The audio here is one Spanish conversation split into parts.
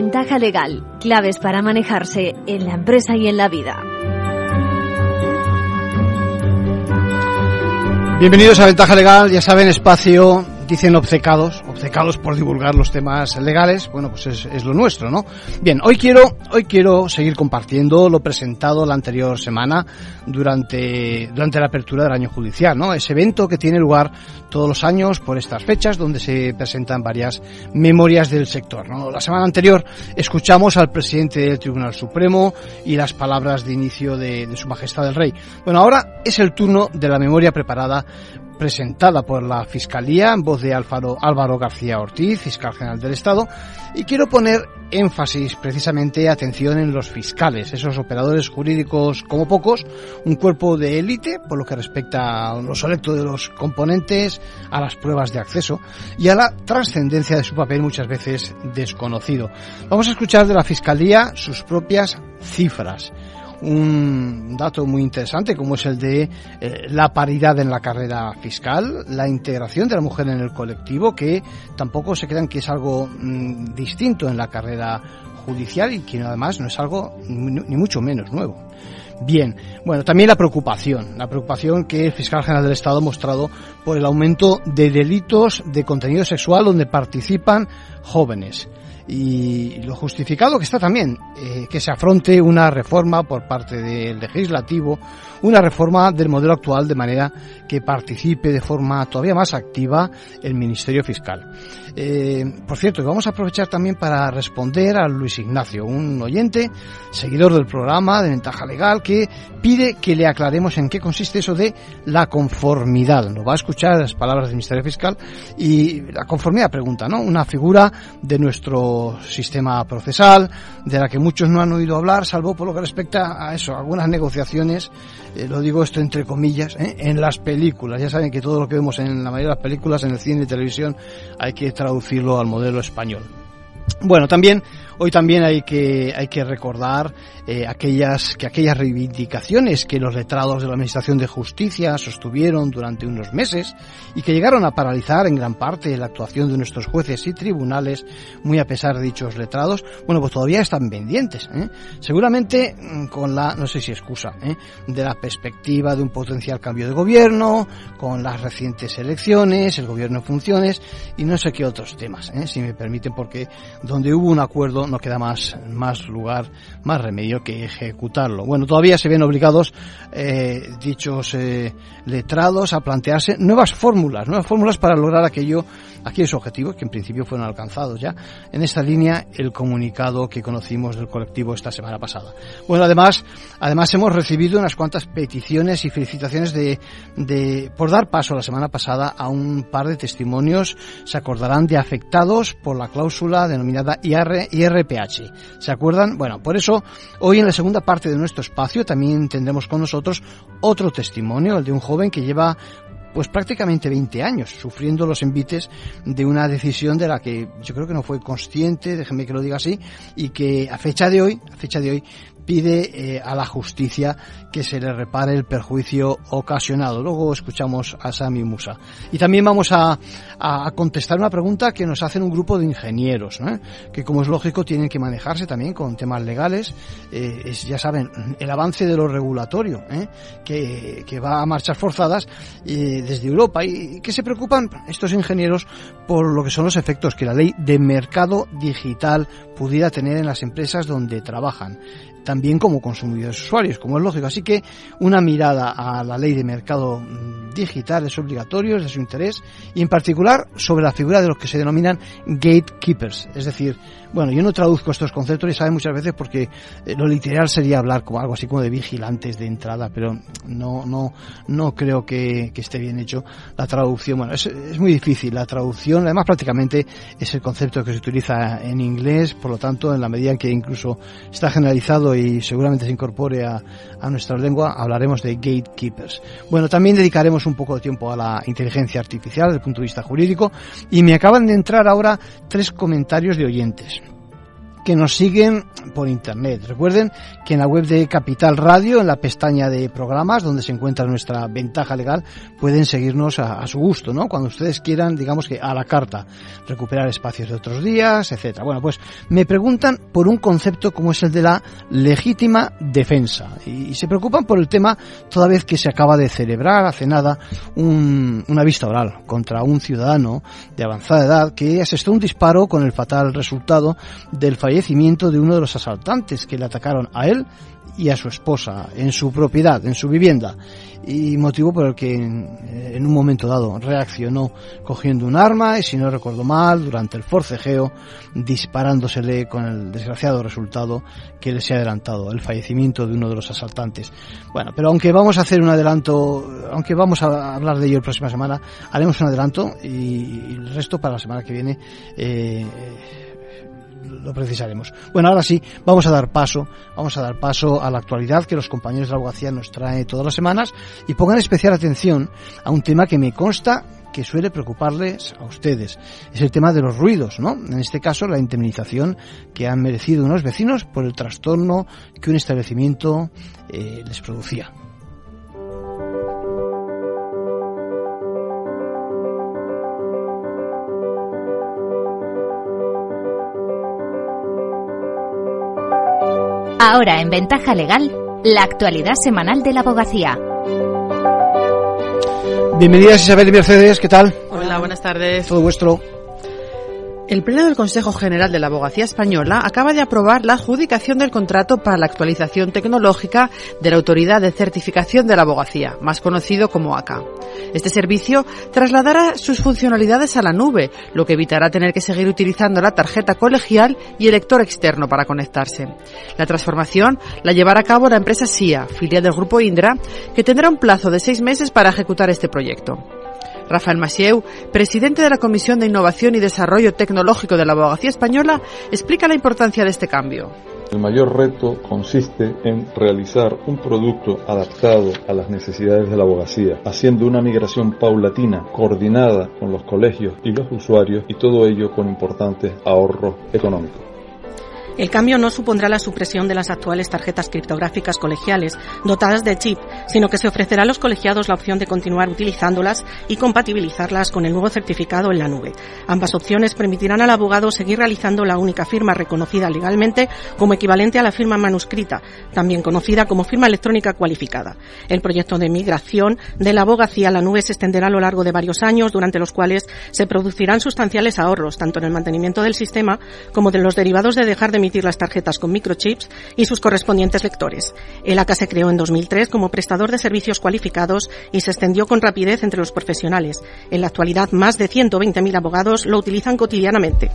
Ventaja legal, claves para manejarse en la empresa y en la vida. Bienvenidos a Ventaja Legal, ya saben, espacio dicen obcecados, obcecados por divulgar los temas legales, bueno, pues es, lo nuestro, ¿no? Bien, hoy quiero, hoy quiero seguir compartiendo lo presentado la anterior semana durante, durante la apertura del año judicial, ¿no? Ese evento que tiene lugar todos los años por estas fechas donde se presentan varias memorias del sector, ¿no? La semana anterior escuchamos al presidente del Tribunal Supremo y las palabras de inicio de, de Su Majestad el Rey. Bueno, ahora es el turno de la memoria preparada presentada por la Fiscalía en voz de Álvaro, García Ortiz, fiscal general del Estado, y quiero poner énfasis precisamente atención en los fiscales, esos operadores jurídicos como pocos, un cuerpo de élite por lo que respecta a lo selecto de los componentes, a las pruebas de acceso y a la trascendencia de su papel muchas veces desconocido. Vamos a escuchar de la Fiscalía sus propias cifras un dato muy interesante como es el de eh, la paridad en la carrera fiscal, la integración de la mujer en el colectivo, que tampoco se crean que es algo mm, distinto en la carrera judicial y que además no es algo ni mucho menos nuevo. Bien, bueno, también la preocupación, la preocupación que el fiscal general del Estado ha mostrado por el aumento de delitos de contenido sexual donde participan jóvenes y lo justificado que está también eh, que se afronte una reforma por parte del legislativo, una reforma del modelo actual de manera que participe de forma todavía más activa el Ministerio Fiscal. Eh, por cierto, vamos a aprovechar también para responder a Luis Ignacio, un oyente, seguidor del programa de Ventaja Legal, que pide que le aclaremos en qué consiste eso de la conformidad. Nos va a escuchar las palabras del Ministerio Fiscal y la conformidad pregunta, ¿no? Una figura de nuestro sistema procesal, de la que muchos no han oído hablar, salvo por lo que respecta a eso, algunas negociaciones, eh, lo digo esto entre comillas, ¿eh? en las películas. Ya saben que todo lo que vemos en la mayoría de las películas, en el cine y televisión, hay que traducirlo al modelo español. Bueno, también hoy también hay que hay que recordar eh, aquellas que aquellas reivindicaciones que los letrados de la Administración de Justicia sostuvieron durante unos meses y que llegaron a paralizar en gran parte la actuación de nuestros jueces y tribunales, muy a pesar de dichos letrados, bueno, pues todavía están pendientes. ¿eh? Seguramente mm, con la, no sé si excusa, ¿eh? de la perspectiva de un potencial cambio de gobierno, con las recientes elecciones, el gobierno en funciones y no sé qué otros temas, si me permiten, porque donde hubo un acuerdo no queda más, más lugar, más remedio que ejecutarlo. Bueno, todavía se ven obligados eh, dichos eh, letrados a plantearse nuevas fórmulas, nuevas fórmulas para lograr aquello, aquellos objetivos que en principio fueron alcanzados ya. En esta línea, el comunicado que conocimos del colectivo esta semana pasada. Bueno, además, además hemos recibido unas cuantas peticiones y felicitaciones de, de, por dar paso la semana pasada a un par de testimonios, se acordarán de afectados por la cláusula denominada IR, IRPH. ¿Se acuerdan? Bueno, por eso hoy en la segunda parte de nuestro espacio también tendremos con nosotros otro testimonio, el de un joven que lleva pues prácticamente 20 años sufriendo los envites de una decisión de la que yo creo que no fue consciente, déjenme que lo diga así, y que a fecha de hoy, a fecha de hoy pide eh, a la justicia que se le repare el perjuicio ocasionado. Luego escuchamos a Sami Musa. Y también vamos a, a contestar una pregunta que nos hacen un grupo de ingenieros, que como es lógico tienen que manejarse también con temas legales. Eh, ya saben, el avance de lo regulatorio, ¿eh? que, que, va a marchas forzadas desde Europa y que se preocupan estos ingenieros por lo que son los efectos que la ley de mercado digital pudiera tener en las empresas donde trabajan también como consumidores usuarios, como es lógico. Así que una mirada a la ley de mercado mm, digital es obligatorio, es de su interés, y en particular sobre la figura de los que se denominan gatekeepers, es decir, bueno, yo no traduzco estos conceptos y saben muchas veces porque eh, lo literal sería hablar como algo así como de vigilantes de entrada, pero no, no, no creo que, que esté bien hecho la traducción. Bueno, es, es, muy difícil la traducción, además prácticamente es el concepto que se utiliza en inglés, por lo tanto, en la medida en que incluso está generalizado y seguramente se incorpore a, a nuestra lengua, hablaremos de gatekeepers. Bueno, también dedicaremos un poco de tiempo a la inteligencia artificial desde el punto de vista jurídico y me acaban de entrar ahora tres comentarios de oyentes que nos siguen por internet. Recuerden que en la web de Capital Radio, en la pestaña de programas, donde se encuentra nuestra ventaja legal, pueden seguirnos a, su gusto, ¿no? Cuando ustedes quieran, digamos que a la carta, recuperar espacios de otros días, etcétera. Bueno, pues me preguntan por un concepto como es el de la legítima defensa y, se preocupan por el tema toda vez que se acaba de celebrar hace nada una vista oral contra un ciudadano de avanzada edad que asestó un disparo con el fatal resultado del fallecimiento de uno de los asaltantes que le atacaron a él y a su esposa en su propiedad, en su vivienda, y motivo por el que en, un momento dado reaccionó cogiendo un arma y si no recuerdo mal, durante el forcejeo, disparándosele con el desgraciado resultado que le se ha adelantado, el fallecimiento de uno de los asaltantes. Bueno, pero aunque vamos a hacer un adelanto, aunque vamos a hablar de ello la próxima semana, haremos un adelanto y, el resto para la semana que viene eh, lo precisaremos. Bueno, ahora sí, vamos a dar paso, vamos a dar paso a la actualidad que los compañeros de la abogacía nos traen todas las semanas y pongan especial atención a un tema que me consta que suele preocuparles a ustedes. Es el tema de los ruidos, ¿no? En este caso, la indemnización que han merecido unos vecinos por el trastorno que un establecimiento eh, les producía. Ahora en Ventaja Legal, la actualidad semanal de la abogacía. Bienvenidas Isabel y Mercedes, ¿qué tal? Hola, buenas tardes. Todo vuestro. El Pleno del Consejo General de la Abogacía Española acaba de aprobar la adjudicación del contrato para la actualización tecnológica de la Autoridad de Certificación de la Abogacía, más conocido como ACA. Este servicio trasladará sus funcionalidades a la nube, lo que evitará tener que seguir utilizando la tarjeta colegial y el lector externo para conectarse. La transformación la llevará a cabo la empresa SIA, filial del Grupo Indra, que tendrá un plazo de seis meses para ejecutar este proyecto. Rafael Masieu, presidente de la Comisión de Innovación y Desarrollo Tecnológico de la Abogacía Española, explica la importancia de este cambio. El mayor reto consiste en realizar un producto adaptado a las necesidades de la abogacía, haciendo una migración paulatina, coordinada con los colegios y los usuarios y todo ello con importantes ahorros económicos. El cambio no supondrá la supresión de las actuales tarjetas criptográficas colegiales dotadas de chip, sino que se ofrecerá a los colegiados la opción de continuar utilizándolas y compatibilizarlas con el nuevo certificado en la nube. Ambas opciones permitirán al abogado seguir realizando la única firma reconocida legalmente como equivalente a la firma manuscrita, también conocida como firma electrónica cualificada. El proyecto de migración de la abogacía a la nube se extenderá a lo largo de varios años, durante los cuales se producirán sustanciales ahorros, tanto en el mantenimiento del sistema como de los derivados de dejar de las tarjetas con microchips y sus correspondientes lectores. El ACA se creó en 2003 como prestador de servicios cualificados y se extendió con rapidez entre los profesionales. En la actualidad, más de 120.000 abogados lo utilizan cotidianamente.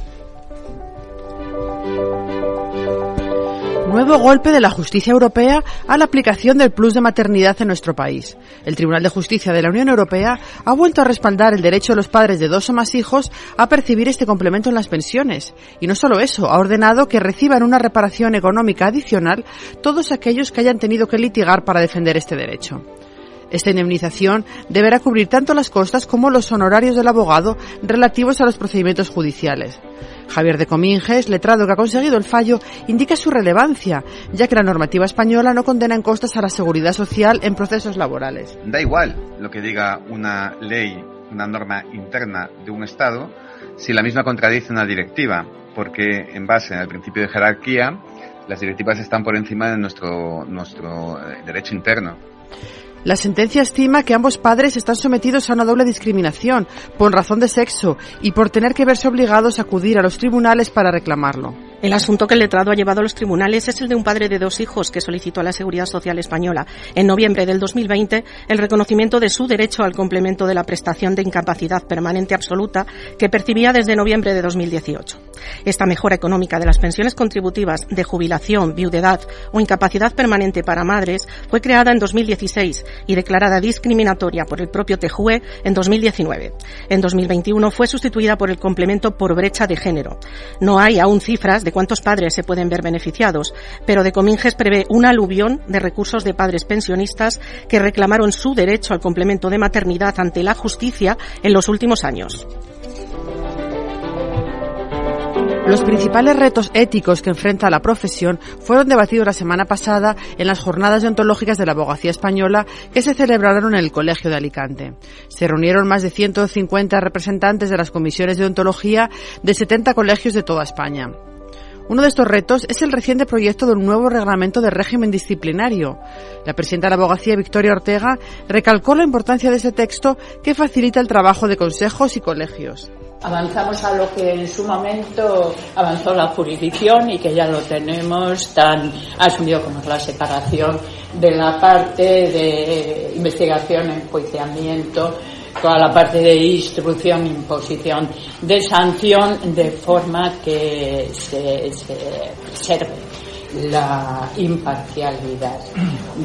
Nuevo golpe de la justicia europea a la aplicación del plus de maternidad en nuestro país. El Tribunal de Justicia de la Unión Europea ha vuelto a respaldar el derecho de los padres de dos o más hijos a percibir este complemento en las pensiones. Y no solo eso, ha ordenado que reciban una reparación económica adicional todos aquellos que hayan tenido que litigar para defender este derecho. Esta indemnización deberá cubrir tanto las costas como los honorarios del abogado relativos a los procedimientos judiciales. Javier de Cominges, letrado que ha conseguido el fallo, indica su relevancia, ya que la normativa española no condena en costas a la seguridad social en procesos laborales. Da igual lo que diga una ley, una norma interna de un Estado, si la misma contradice una directiva, porque en base al principio de jerarquía, las directivas están por encima de nuestro, nuestro eh, derecho interno. La sentencia estima que ambos padres están sometidos a una doble discriminación por razón de sexo y por tener que verse obligados a acudir a los tribunales para reclamarlo. El asunto que el letrado ha llevado a los tribunales es el de un padre de dos hijos que solicitó a la Seguridad Social Española en noviembre del 2020 el reconocimiento de su derecho al complemento de la prestación de incapacidad permanente absoluta que percibía desde noviembre de 2018. Esta mejora económica de las pensiones contributivas de jubilación, viudedad o incapacidad permanente para madres fue creada en 2016 y declarada discriminatoria por el propio TEJUE en 2019. En 2021 fue sustituida por el complemento por brecha de género. No hay aún cifras de cuántos padres se pueden ver beneficiados, pero de Cominges prevé un aluvión de recursos de padres pensionistas que reclamaron su derecho al complemento de maternidad ante la justicia en los últimos años. Los principales retos éticos que enfrenta la profesión fueron debatidos la semana pasada en las jornadas deontológicas de la abogacía española que se celebraron en el Colegio de Alicante. Se reunieron más de 150 representantes de las comisiones de ontología de 70 colegios de toda España. Uno de estos retos es el reciente proyecto de un nuevo reglamento de régimen disciplinario. La presidenta de la abogacía, Victoria Ortega, recalcó la importancia de ese texto que facilita el trabajo de consejos y colegios avanzamos a lo que en su momento avanzó la jurisdicción y que ya lo tenemos tan asumido como la separación de la parte de investigación, enjuiciamiento, toda la parte de instrucción, imposición de sanción, de forma que se, se preserve la imparcialidad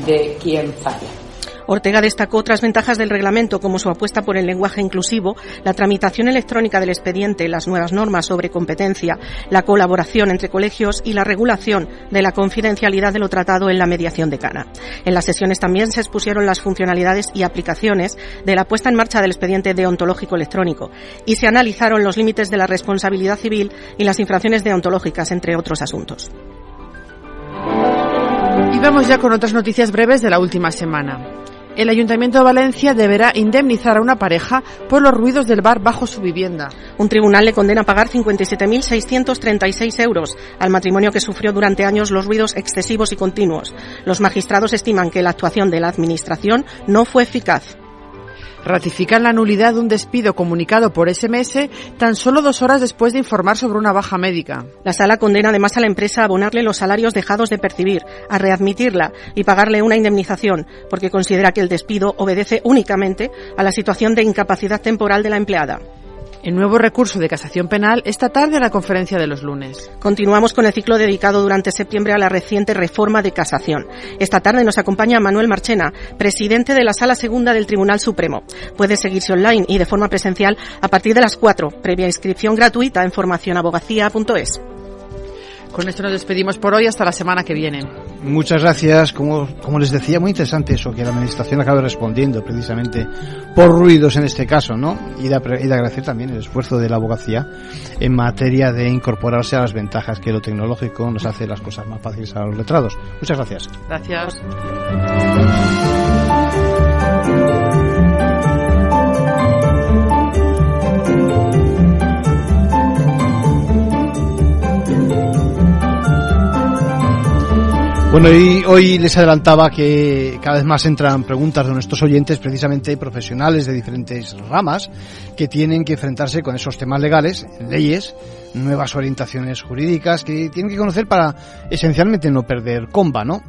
de quien falla. Ortega destacó otras ventajas del reglamento como su apuesta por el lenguaje inclusivo, la tramitación electrónica del expediente, las nuevas normas sobre competencia, la colaboración entre colegios y la regulación de la confidencialidad de lo tratado en la mediación de Cana. En las sesiones también se expusieron las funcionalidades y aplicaciones de la puesta en marcha del expediente deontológico electrónico y se analizaron los límites de la responsabilidad civil y las infracciones deontológicas, entre otros asuntos. Y vamos ya con otras noticias breves de la última semana el Ayuntamiento de Valencia deberá indemnizar a una pareja por los ruidos del bar bajo su vivienda. Un tribunal le condena a pagar 57.636 euros al matrimonio que sufrió durante años los ruidos excesivos y continuos. Los magistrados estiman que la actuación de la Administración no fue eficaz ratifican la nulidad de un despido comunicado por SMS tan solo dos horas después de informar sobre una baja médica. La sala condena además a la empresa a abonarle los salarios dejados de percibir, a readmitirla y pagarle una indemnización, porque considera que el despido obedece únicamente a la situación de incapacidad temporal de la empleada. El nuevo recurso de casación penal esta tarde en la conferencia de los lunes. Continuamos con el ciclo dedicado durante septiembre a la reciente reforma de casación. Esta tarde nos acompaña Manuel Marchena, presidente de la Sala Segunda del Tribunal Supremo. Puede seguirse online y de forma presencial a partir de las 4, previa inscripción gratuita en formacionabogacía.es. Con esto nos despedimos por hoy hasta la semana que viene. Muchas gracias. Como, como les decía, muy interesante eso, que la Administración acabe respondiendo precisamente por ruidos en este caso, ¿no? Y de, y de agradecer también el esfuerzo de la abogacía en materia de incorporarse a las ventajas que lo tecnológico nos hace las cosas más fáciles a los letrados. Muchas gracias. Gracias. Bueno, hoy les adelantaba que cada vez más entran preguntas de nuestros oyentes, precisamente profesionales de diferentes ramas, que tienen que enfrentarse con esos temas legales, leyes, nuevas orientaciones jurídicas, que tienen que conocer para esencialmente no perder comba, ¿no?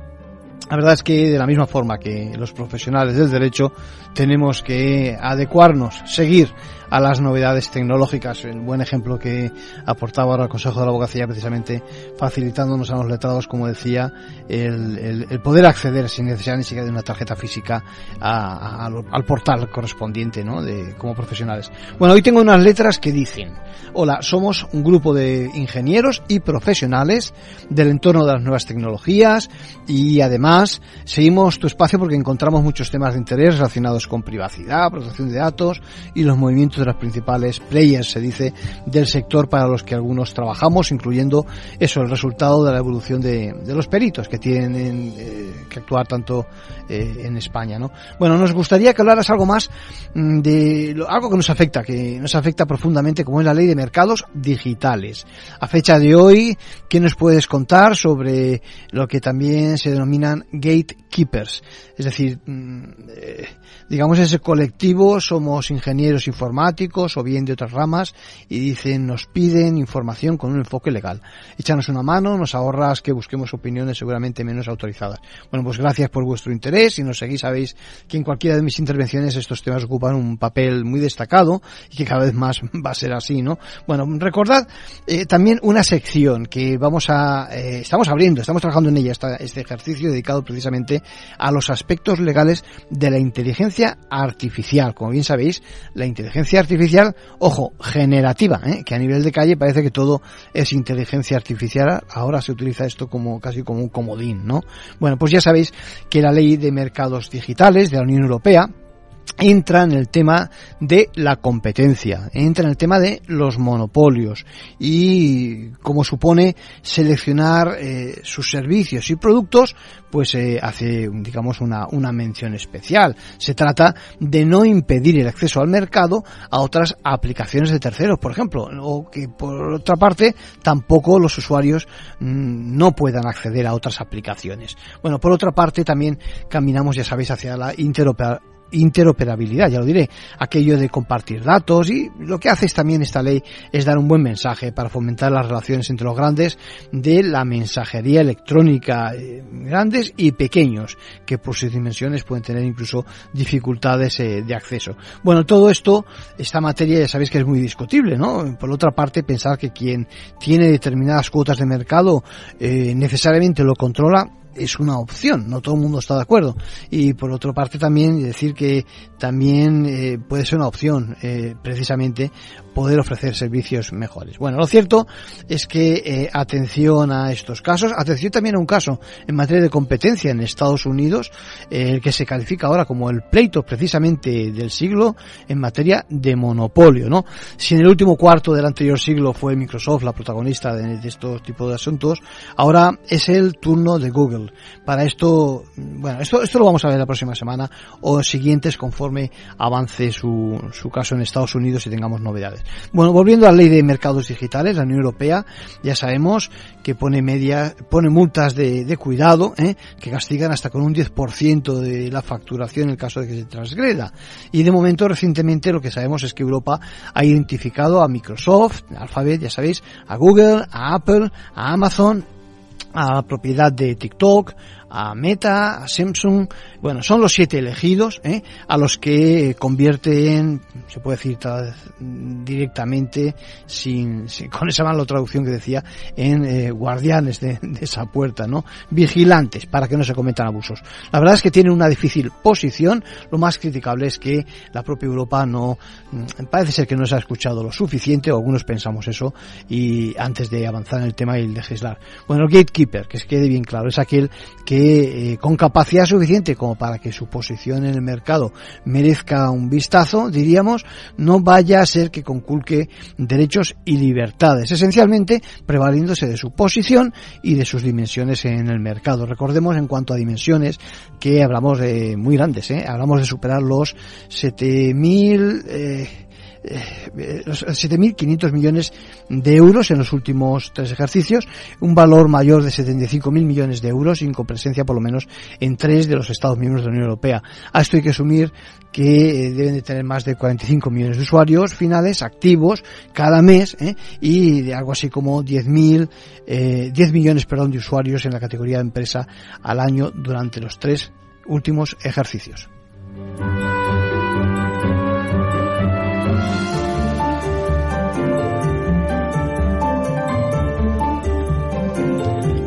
La verdad es que de la misma forma que los profesionales del derecho tenemos que adecuarnos, seguir a las novedades tecnológicas. El buen ejemplo que aportaba ahora el Consejo de la Abogacía, precisamente facilitándonos a los letrados, como decía, el, el, poder acceder sin necesidad ni siquiera de una tarjeta física al portal correspondiente, ¿no? De, como profesionales. Bueno, hoy tengo unas letras que dicen, hola, somos un grupo de ingenieros y profesionales del entorno de las nuevas tecnologías y además seguimos tu espacio porque encontramos muchos temas de interés relacionados con privacidad, protección de datos y los movimientos de las principales players, se dice, del sector para los que algunos trabajamos, incluyendo eso, el resultado de la evolución de, los peritos que tienen eh, que actuar tanto eh, en España, ¿no? Bueno, nos gustaría que hablaras algo más mm, de algo que nos afecta, que nos afecta profundamente, como es la ley de mercados digitales. A fecha de hoy, ¿qué nos puedes contar sobre lo que también se denominan gatekeepers? Es decir, mm, eh, digamos ese colectivo somos ingenieros informáticos o bien de otras ramas y dicen nos piden información con un enfoque legal. Échanos una mano, nos ahorras que busquemos opiniones seguramente menos autorizadas. Bueno, pues gracias por vuestro interés. Si nos seguís sabéis que en cualquiera de mis intervenciones estos temas ocupan un papel muy destacado y que cada vez más va a ser así, ¿no? Bueno, recordad eh, también una sección que vamos a, eh, estamos abriendo, estamos trabajando en ella, este ejercicio dedicado precisamente a los aspectos legales de la inteligencia artificial. Como bien sabéis, la inteligencia artificial, ojo, generativa, ¿eh? que a nivel de calle parece que todo es inteligencia artificial. Ahora se utiliza esto como casi como un comodín, ¿no? Bueno, pues ya sabéis que la ley de mercados digitales de la Unión Europea entra en el tema de la competencia, entra en el tema de los monopolios y como supone seleccionar eh, sus servicios y productos, pues eh, hace, digamos, una, una mención especial. Se trata de no impedir el acceso al mercado a otras aplicaciones de terceros, por ejemplo, o que por otra parte tampoco los usuarios mm, no puedan acceder a otras aplicaciones. Bueno, por otra parte también caminamos, ya sabéis, hacia la interoperabilidad interoperabilidad, ya lo diré, aquello de compartir datos y lo que hace también esta ley es dar un buen mensaje para fomentar las relaciones entre los grandes de la mensajería electrónica, eh, grandes y pequeños, que por sus dimensiones pueden tener incluso dificultades eh, de acceso. Bueno, todo esto, esta materia ya sabéis que es muy discutible, ¿no? Por otra parte, pensar que quien tiene determinadas cuotas de mercado eh, necesariamente lo controla, es una opción, no todo el mundo está de acuerdo. Y por otra parte también decir que también eh, puede ser una opción eh, precisamente poder ofrecer servicios mejores. Bueno, lo cierto es que eh, atención a estos casos, atención también a un caso en materia de competencia en Estados Unidos, el que se califica ahora como el pleito precisamente del siglo en materia de monopolio, ¿no? Si en el último cuarto del anterior siglo fue Microsoft la protagonista de, de estos tipos de asuntos, ahora es el turno de Google. Para esto, bueno, esto, esto lo vamos a ver la próxima semana o siguientes conforme avance su, su caso en Estados Unidos y tengamos novedades. Bueno, volviendo a la ley de mercados digitales, la Unión Europea ya sabemos que pone media, pone multas de, de cuidado, ¿eh? que castigan hasta con un 10% de la facturación en el caso de que se transgreda. Y de momento, recientemente, lo que sabemos es que Europa ha identificado a Microsoft, Alphabet, ya sabéis, a Google, a Apple, a Amazon a propiedad de TikTok, a Meta, a Samsung, bueno, son los siete elegidos, ¿eh? a los que convierten, se puede decir directamente, sin, con esa mala traducción que decía, en eh, guardianes de, esa puerta, ¿no? Vigilantes para que no se cometan abusos. La verdad es que tienen una difícil posición, lo más criticable es que la propia Europa no, mm, parece ser que no se ha escuchado lo suficiente, o algunos pensamos eso, y antes de avanzar en el tema y legislar. Bueno, el gatekeeper, que se quede bien claro, es aquel que eh, con capacidad suficiente como para que su posición en el mercado merezca un vistazo, diríamos, no vaya a ser que conculque derechos y libertades, esencialmente prevaliéndose de su posición y de sus dimensiones en el mercado. Recordemos en cuanto a dimensiones que hablamos de muy grandes, ¿eh? hablamos de superar los 7000 eh, eh, los 7.500 millones de euros en los últimos tres ejercicios, un valor mayor de 75.000 millones de euros, sin presencia por lo menos en tres de los Estados miembros de la Unión Europea. A esto hay que asumir que eh, deben de tener más de 45 millones de usuarios finales activos cada mes ¿eh? y de algo así como 10.000, eh, 10 millones perdón, de usuarios en la categoría de empresa al año durante los tres últimos ejercicios.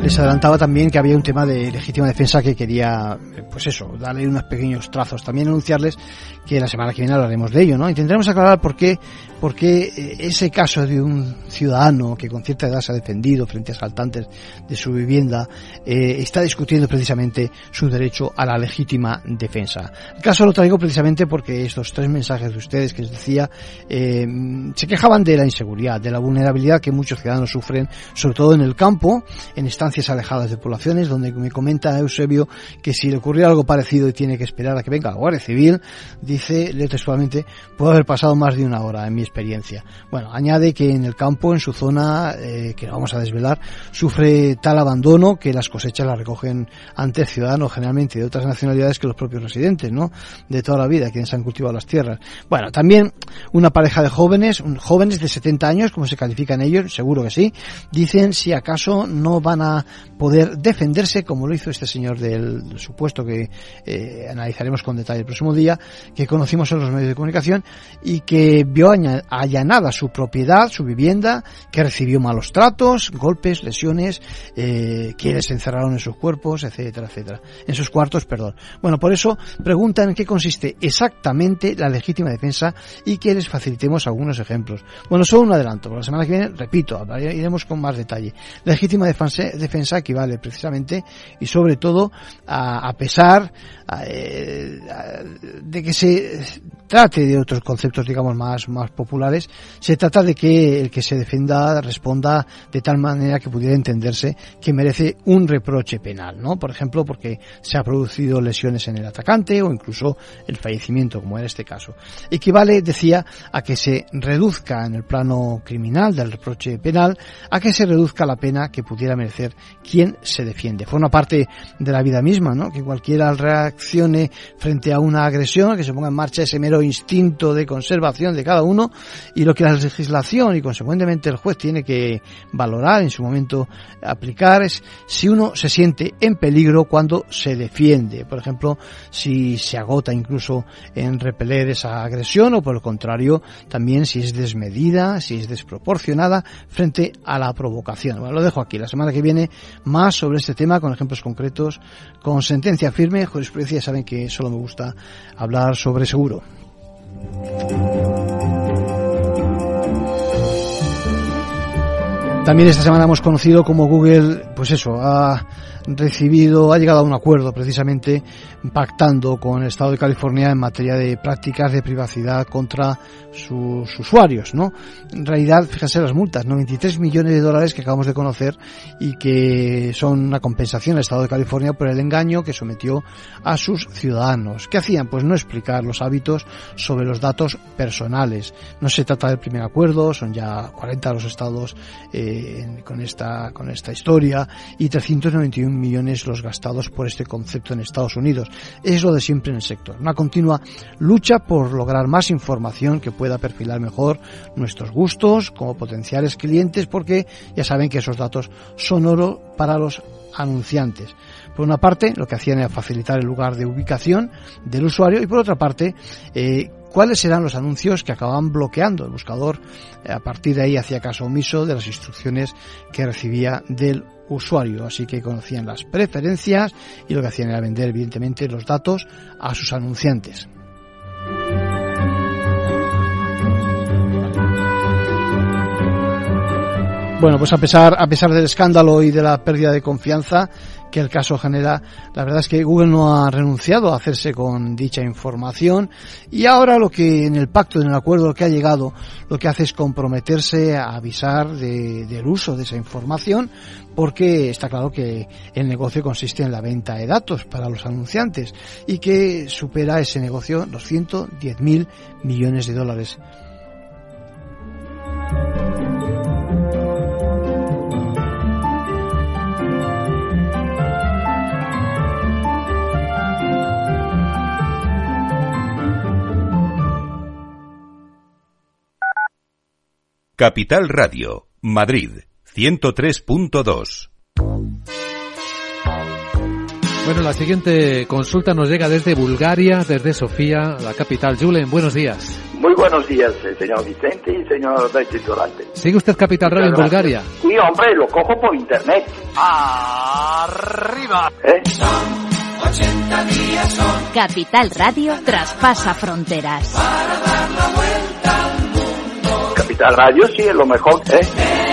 Les adelantaba también que había un tema de legítima defensa que quería, pues eso, darle unos pequeños trazos. También anunciarles que la semana que viene hablaremos de ello, ¿no? Intentaremos aclarar por qué, por qué eh, ese caso de un ciudadano que con cierta edad se ha defendido frente a asaltantes de su vivienda eh, está discutiendo precisamente su derecho a la legítima defensa. El caso lo traigo precisamente porque estos tres mensajes de ustedes que les decía eh, se quejaban de la inseguridad, de la vulnerabilidad que muchos ciudadanos sufren, sobre todo en el campo, en estancias alejadas de poblaciones, donde me comenta Eusebio que si le ocurrió algo parecido y tiene que esperar a que venga la Guardia Civil, dice, textualmente, puede haber pasado más de una hora en mi experiencia. Bueno, añade que en el campo, en su zona, eh, que vamos a desvelar, sufre tal abandono que las cosechas las recogen antes ciudadanos generalmente de otras nacionalidades que los propios residentes, ¿no? De toda la vida, quienes han cultivado las tierras. Bueno, también una pareja de jóvenes, jóvenes de 70 años, como se califican ellos, seguro que sí, dicen si acaso no van a poder defenderse, como lo hizo este señor del supuesto que eh, analizaremos con detalle el próximo día, que conocimos en los medios de comunicación y que vio allanada su propiedad, su vivienda, que recibió malos tratos, golpes, lesiones, eh, que les encerraron en sus cuerpos, etcétera, etcétera, en sus cuartos, perdón. Bueno, por eso preguntan en qué consiste exactamente la legítima defensa y que les facilitemos algunos ejemplos. Bueno, solo un adelanto. Por la semana que viene, repito, iremos con más detalle. Legítima defensa defensa equivale precisamente y sobre todo a, pesar eh, de que se trate de otros conceptos, digamos, más, más populares, se trata de que el que se defienda responda de tal manera que pudiera entenderse que merece un reproche penal, ¿no? Por ejemplo, porque se ha producido lesiones en el atacante o incluso el fallecimiento, como en este caso. Equivale, decía, a que se reduzca en el plano criminal del reproche penal, a que se reduzca la pena que pudiera merecer quien se defiende. Forma parte de la vida misma, ¿no? Que cualquiera reaccione frente a una agresión, que se ponga en marcha ese mero instinto de conservación de cada uno y lo que la legislación y consecuentemente el juez tiene que valorar en su momento aplicar es si uno se siente en peligro cuando se defiende. Por ejemplo, si se agota incluso en repeler esa agresión o por el contrario también si es desmedida, si es desproporcionada frente a la provocación. Bueno, lo dejo aquí. La semana que viene más sobre este tema con ejemplos concretos, con sentencia firme, jurisprudencia, saben que solo me gusta hablar sobre seguro. También esta semana hemos conocido como Google, pues eso, ha recibido, ha llegado a un acuerdo precisamente pactando con el Estado de California en materia de prácticas de privacidad contra sus usuarios, ¿no? En realidad, fíjense las multas, 93 millones de dólares que acabamos de conocer y que son una compensación al Estado de California por el engaño que sometió a sus ciudadanos. ¿Qué hacían? Pues no explicar los hábitos sobre los datos personales. No se trata del primer acuerdo, son ya 40 los estados eh, con esta con esta historia y 391 millones los gastados por este concepto en Estados Unidos. Es lo de siempre en el sector. Una continua lucha por lograr más información que pueda perfilar mejor nuestros gustos como potenciales clientes porque ya saben que esos datos son oro para los anunciantes. Por una parte, lo que hacían era facilitar el lugar de ubicación del usuario y por otra parte, eh, cuáles serán los anuncios que acababan bloqueando el buscador. A partir de ahí hacía caso omiso de las instrucciones que recibía del usuario, así que conocían las preferencias y lo que hacían era vender evidentemente los datos a sus anunciantes. Bueno, pues a pesar, a pesar del escándalo y de la pérdida de confianza que el caso genera, la verdad es que Google no ha renunciado a hacerse con dicha información y ahora lo que en el pacto, en el acuerdo que ha llegado, lo que hace es comprometerse a avisar de, del uso de esa información porque está claro que el negocio consiste en la venta de datos para los anunciantes y que supera ese negocio los 110 mil millones de dólares. Capital Radio, Madrid, 103.2. Bueno, la siguiente consulta nos llega desde Bulgaria, desde Sofía, la capital. Julen, buenos días. Muy buenos días, eh, señor Vicente y señor titulante. ¿Sigue usted Capital Radio en Bulgaria? Sí, hombre, lo cojo por internet. ¡Arriba! ¿Eh? Son 80 días son. Capital Radio traspasa fronteras. Para dar la vuelta al mundo. Capital Radio sí es lo mejor, ¿eh?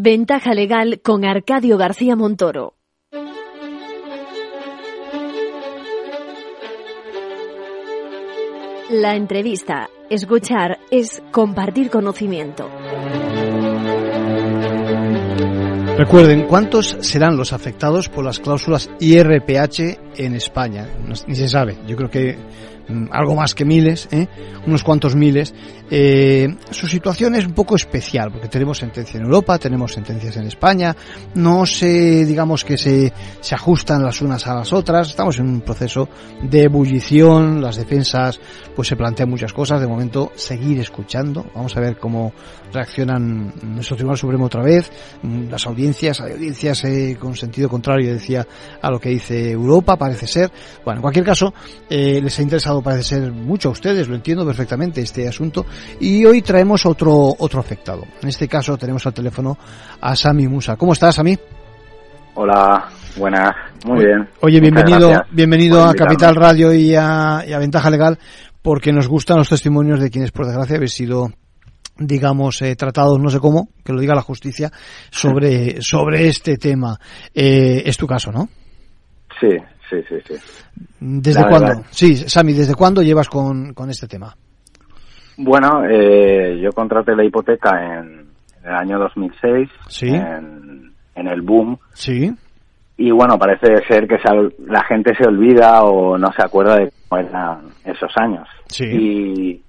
Ventaja legal con Arcadio García Montoro. La entrevista, escuchar, es compartir conocimiento. Recuerden, ¿cuántos serán los afectados por las cláusulas IRPH en España? Ni se sabe. Yo creo que algo más que miles, ¿eh? unos cuantos miles. Eh, su situación es un poco especial, porque tenemos sentencia en Europa, tenemos sentencias en España, no se, digamos que se, se ajustan las unas a las otras, estamos en un proceso de ebullición, las defensas pues se plantean muchas cosas, de momento seguir escuchando, vamos a ver cómo reaccionan nuestro Tribunal Supremo otra vez, mm, las audiencias, hay audiencias eh, con sentido contrario, decía, a lo que dice Europa, parece ser. Bueno, en cualquier caso, eh, les ha interesado, parece ser, mucho a ustedes, lo entiendo perfectamente, este asunto, y hoy traemos otro, otro afectado. En este caso tenemos al teléfono a Sami Musa. ¿Cómo estás, Sami? Hola, buenas, muy bien. Oye, bienvenido, bienvenido a. Capital Radio y a, y a Ventaja Legal, porque nos gustan los testimonios de quienes, por desgracia, habéis sido digamos, eh, tratados, no sé cómo, que lo diga la justicia, sobre, sobre este tema. Eh, es tu caso, ¿no? Sí, sí, sí, sí. ¿Desde La cuándo? verdad. Sí, Sami, ¿desde cuándo llevas con, con este tema? Bueno, eh, yo contraté la hipoteca en, en el año 2006, Sí. en, en el boom, Sí. y bueno, parece ser que se la gente se olvida o no se acuerda de cómo eran esos años. Sí. Y,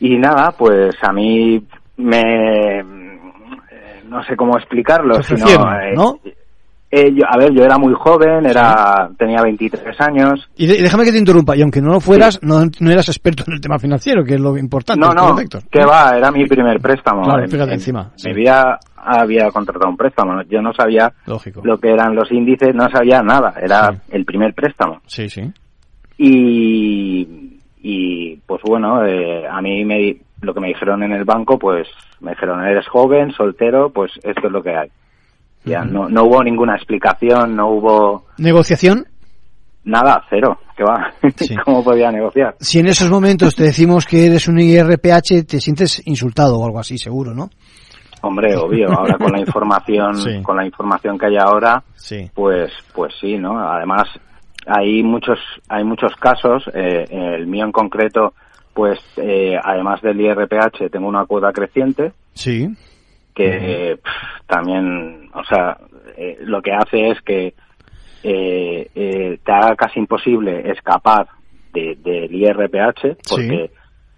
y nada, pues a mí me... eh, No sé cómo explicarlo, sino... eh, ¿no? Eh, yo- a ver, yo era muy joven, era tenía 23 años, Y, de- y déjame que te interrumpa, y aunque no lo fueras, no, no eras experto en el tema financiero, que es lo importante. No, no, que va, era mi primer préstamo. Claro, En- fíjate en- encima, sí. Mi vida había contratado un préstamo, yo no sabía Lógico. lo que eran los índices, no sabía nada, era el primer préstamo. Sí, sí. Y, y pues bueno, eh, a mí me, lo que me dijeron en el banco, pues me dijeron, eres joven, soltero, pues esto es lo que hay. Ya, no, no hubo ninguna explicación, no hubo ¿Negociación? nada, cero, que va, ¿cómo podía negociar? Si en esos momentos te decimos que eres un IRPH, te sientes insultado o algo así, seguro, ¿no? Hombre, obvio, ahora con la información, Sí. con la información que hay ahora, Sí. pues, pues sí, ¿no? Además, hay muchos, hay muchos casos, eh, el mío en concreto, pues, eh, además del IRPH, tengo una cuota creciente Sí. Que también, o sea, eh, lo que hace es que eh, eh, te haga casi imposible escapar de- del IRPH, porque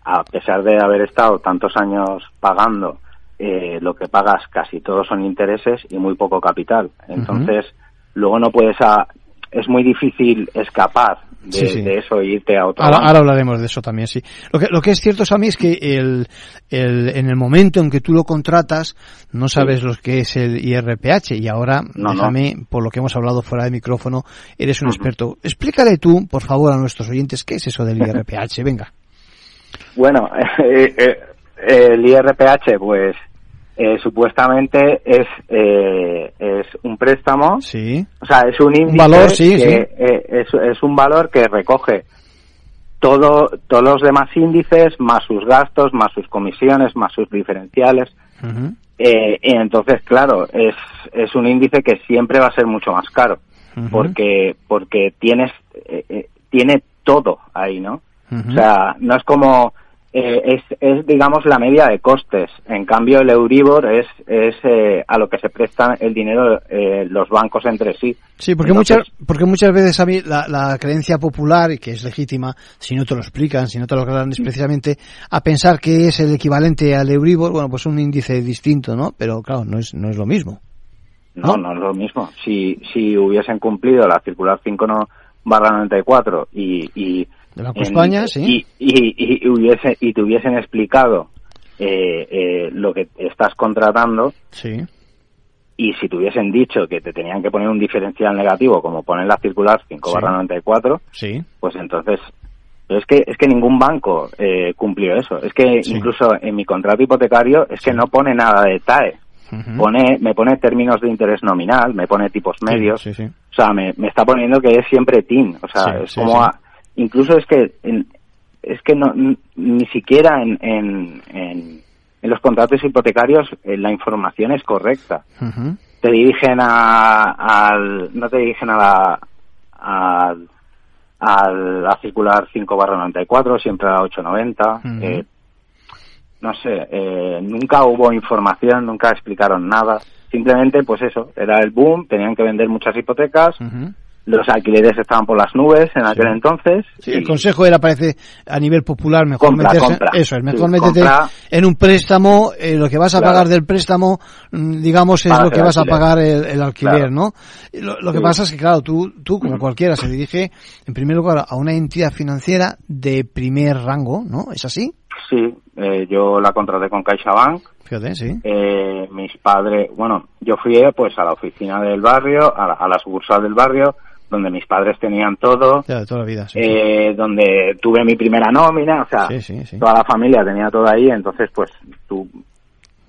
a pesar de haber estado tantos años pagando, eh, lo que pagas casi todos son intereses y muy poco capital. Entonces, luego no puedes, a- es muy difícil escapar de, Sí, sí. de eso e irte a otro Ahora, ahora hablaremos de eso también, sí. Lo que, lo que es cierto, Sami, es que el, el, en el momento en que tú lo contratas, no sabes lo que es el IRPH y ahora, No, no. por lo que hemos hablado fuera de micrófono, eres un experto. Explícale tú, por favor, a nuestros oyentes, ¿qué es eso del IRPH? Venga. Bueno, eh, eh, el IRPH, pues eh, supuestamente es eh, es un préstamo, Sí. o sea, es un índice valor, sí, que sí. eh, es, es un valor que recoge todo todos los demás índices más sus gastos, más sus comisiones, más sus diferenciales. Eh, y entonces, claro, es, es un índice que siempre va a ser mucho más caro, porque porque tienes eh, tiene todo ahí, ¿no? O sea, no es como eh, es, es digamos la media de costes. En cambio, el Euribor es es eh, a lo que se prestan el dinero eh, los bancos entre sí. Sí, porque Entonces, muchas, porque muchas veces a mí la, la creencia popular, y que es legítima, si no te lo explican, si no te lo aclaran, es precisamente a pensar que es el equivalente al Euribor, bueno, pues un índice distinto, ¿no? Pero claro, no es, no es lo mismo. No, no es lo mismo. Si, si hubiesen cumplido la circular 5 no, barra 94 y, y De Banco España, sí. y, y, y hubiese, y te hubiesen explicado eh, eh, lo que estás contratando Sí. y si te hubiesen dicho que te tenían que poner un diferencial negativo como poner la circular 5 Sí. barra 94 Sí. pues entonces pero es que es que ningún banco eh, cumplió eso es que Sí. incluso en mi contrato hipotecario es que no pone nada de TAE pone me pone términos de interés nominal, me pone tipos medios, o sea, me, me, está poniendo que es siempre TIN, o sea, es como a, incluso es que en, es que no ni siquiera en, en, en, los contratos hipotecarios eh, la información es correcta. Te dirigen a, al no te dirigen a la a, a la circular 5 barra 94, siempre a la 890. eh, no sé, eh, nunca hubo información, nunca explicaron nada. Simplemente, pues eso, era el boom, tenían que vender muchas hipotecas, los alquileres estaban por las nubes en aquel entonces. Sí, el consejo era, parece, a nivel popular, mejor Compra, meterse, compra. eso es, mejor Sí, compra. en un préstamo, eh, lo que vas a Claro. pagar del préstamo, mm, digamos, es lo que vas a pagar el, el alquiler, Claro. ¿no? Lo, lo que pasa es que, claro, tú, tú, como cualquiera, se dirige, en primer lugar, a una entidad financiera de primer rango, ¿no? ¿Es así? Sí, eh, yo la contraté con CaixaBank. Fíjate, sí. Eh, mis padres, bueno, yo fui eh, pues a la oficina del barrio, a la, a la sucursal del barrio, donde mis padres tenían todo, Ya, de toda la vida, sí. eh, donde tuve mi primera nómina, o sea, Sí, toda la familia tenía todo ahí, entonces pues tú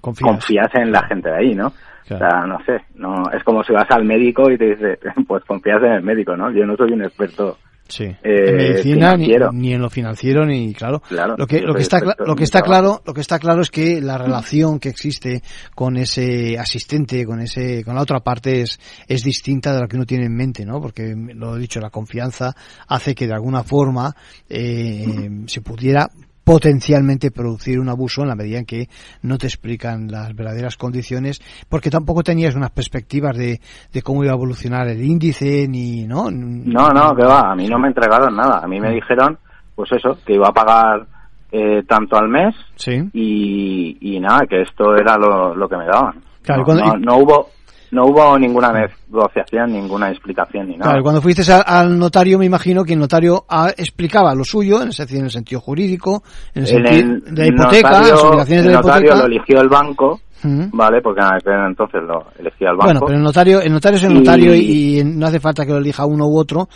Confías. confías en la gente de ahí, ¿no? O sea, no sé, no es como si vas al médico y te dice, pues confías en el médico, ¿no? Yo no soy un experto Sí. eh, en medicina ni, en lo financiero ni claro, Claro, lo que lo que está lo que está claro lo que está claro es que la relación que existe con ese asistente con ese con la otra parte es es distinta de la que uno tiene en mente no porque lo he dicho la confianza hace que de alguna forma eh, se pudiera potencialmente producir un abuso en la medida en que no te explican las verdaderas condiciones porque tampoco tenías unas perspectivas de, de cómo iba a evolucionar el índice ni no No, no, que va, a mí no me entregaron nada. A mí me dijeron, pues eso, que iba a pagar eh, tanto al mes sí y, y nada, que esto era lo, lo que me daban. Claro, no, cuando- no- no hubo no hubo ninguna negociación, ninguna explicación ni nada. Claro, cuando fuiste al, al notario, me imagino que el notario ah, explicaba lo suyo, en, ese, en el sentido jurídico, en el En sentido el de la hipoteca, notario- las obligaciones de el la notario hipoteca. lo eligió el banco. ¿vale? Porque en entonces lo elegía el banco. Bueno, pero el notario, el notario es el Y- notario y, y no hace falta que lo elija uno u otro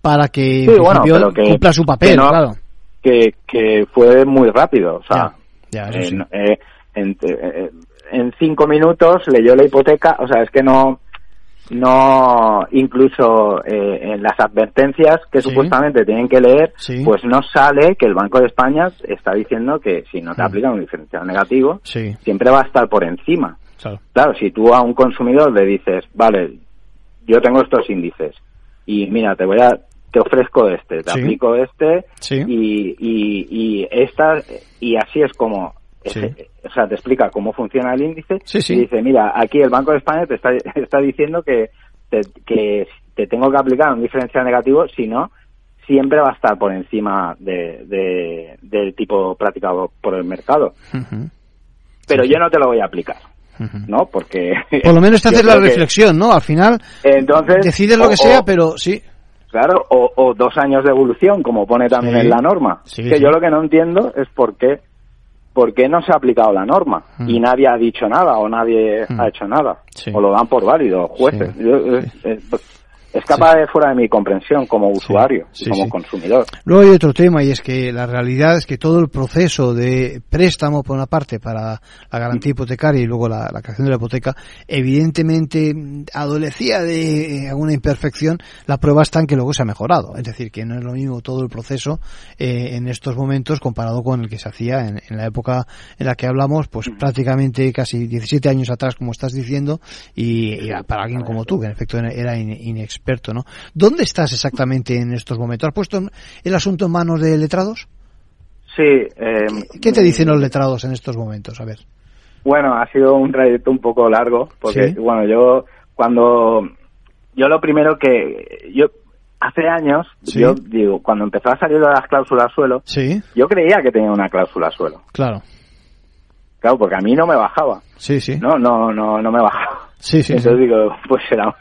para que en Sí, bueno, principio pero que- cumpla su papel, que no- claro. que, que fue muy rápido, o sea, Ya, eso en, sí. eh, en, eh, en cinco minutos leyó la hipoteca, o sea, es que no, no, incluso eh, en las advertencias que Sí. supuestamente tienen que leer, Sí. pues no sale que el Banco de España está diciendo que si no te Mm. aplica un diferencial negativo, Sí, siempre va a estar por encima. claro. Claro, si tú a un consumidor le dices, vale, yo tengo estos índices y mira, te voy a, te ofrezco este, te Sí. aplico este Sí. y, y, y esta, y así es como, Sí. o sea, te explica cómo funciona el índice Sí, sí. y dice, mira, aquí el Banco de España te está, está diciendo que te, que te tengo que aplicar un diferencial negativo, si no, siempre va a estar por encima de, de- del tipo practicado por el mercado. Pero yo no te lo voy a aplicar. ¿no? Porque... Por lo menos te haces la que- reflexión, ¿no? Al final Entonces... decides lo o- que sea, o- pero sí. Claro, o, o dos años de evolución, como pone también en la norma. Que yo lo que no entiendo es por qué, por qué no se ha aplicado la norma Mm. y nadie ha dicho nada o nadie Mm. ha hecho nada. Sí. O lo dan por válido, jueces. Sí. Yo- es, es- escapa de fuera de mi comprensión como usuario Sí, y como sí. consumidor. Luego hay otro tema y es que la realidad es que todo el proceso de préstamo, por una parte, para la garantía hipotecaria y luego la, la creación de la hipoteca, evidentemente mm, adolecía de eh, alguna imperfección. La prueba está en que luego se ha mejorado. Es decir, que no es lo mismo todo el proceso eh, en estos momentos comparado con el que se hacía en, en la época en la que hablamos, pues prácticamente casi 17 años atrás, como estás diciendo, y, y para alguien como tú, que en efecto era in- inexperto, ¿no? ¿Dónde estás exactamente en estos momentos? ¿Has puesto el asunto en manos de letrados? Sí. eh, ¿Qué te dicen los letrados en estos momentos? A ver. Bueno, ha sido un trayecto un poco largo, porque, Sí. bueno, yo cuando, yo lo primero que, yo, hace años, Sí. yo digo, cuando empezó a salir de las cláusulas suelo, Sí, yo creía que tenía una cláusula suelo, claro. claro, porque a mí no me bajaba, Sí, sí. no, no, no, no me bajaba. Sí, sí. Entonces sí. digo, pues será,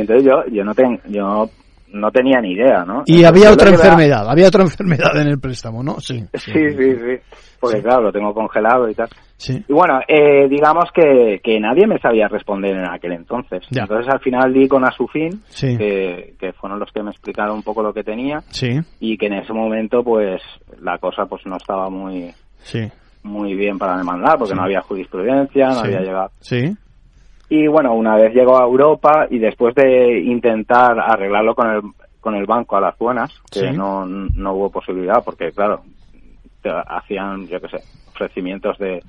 entonces yo, yo no ten, yo no tenía ni idea, ¿no? Y Entonces, había otra enfermedad, había otra enfermedad en el préstamo, ¿no? Sí. Sí, sí, sí, porque claro, lo tengo congelado y tal. Sí. Y bueno, eh, digamos que, que nadie me sabía responder en aquel entonces. Ya. Entonces al final di con Asufin, Sí. que, que fueron los que me explicaron un poco lo que tenía Sí, y que en ese momento pues la cosa pues no estaba muy sí. muy bien para demandar porque Sí. no había jurisprudencia, no Sí. había llegado. Sí. Y bueno, una vez llegó a Europa y después de intentar arreglarlo con el, con el banco a las buenas, que Sí. no, no hubo posibilidad, porque claro, te hacían, yo qué sé, ofrecimientos de,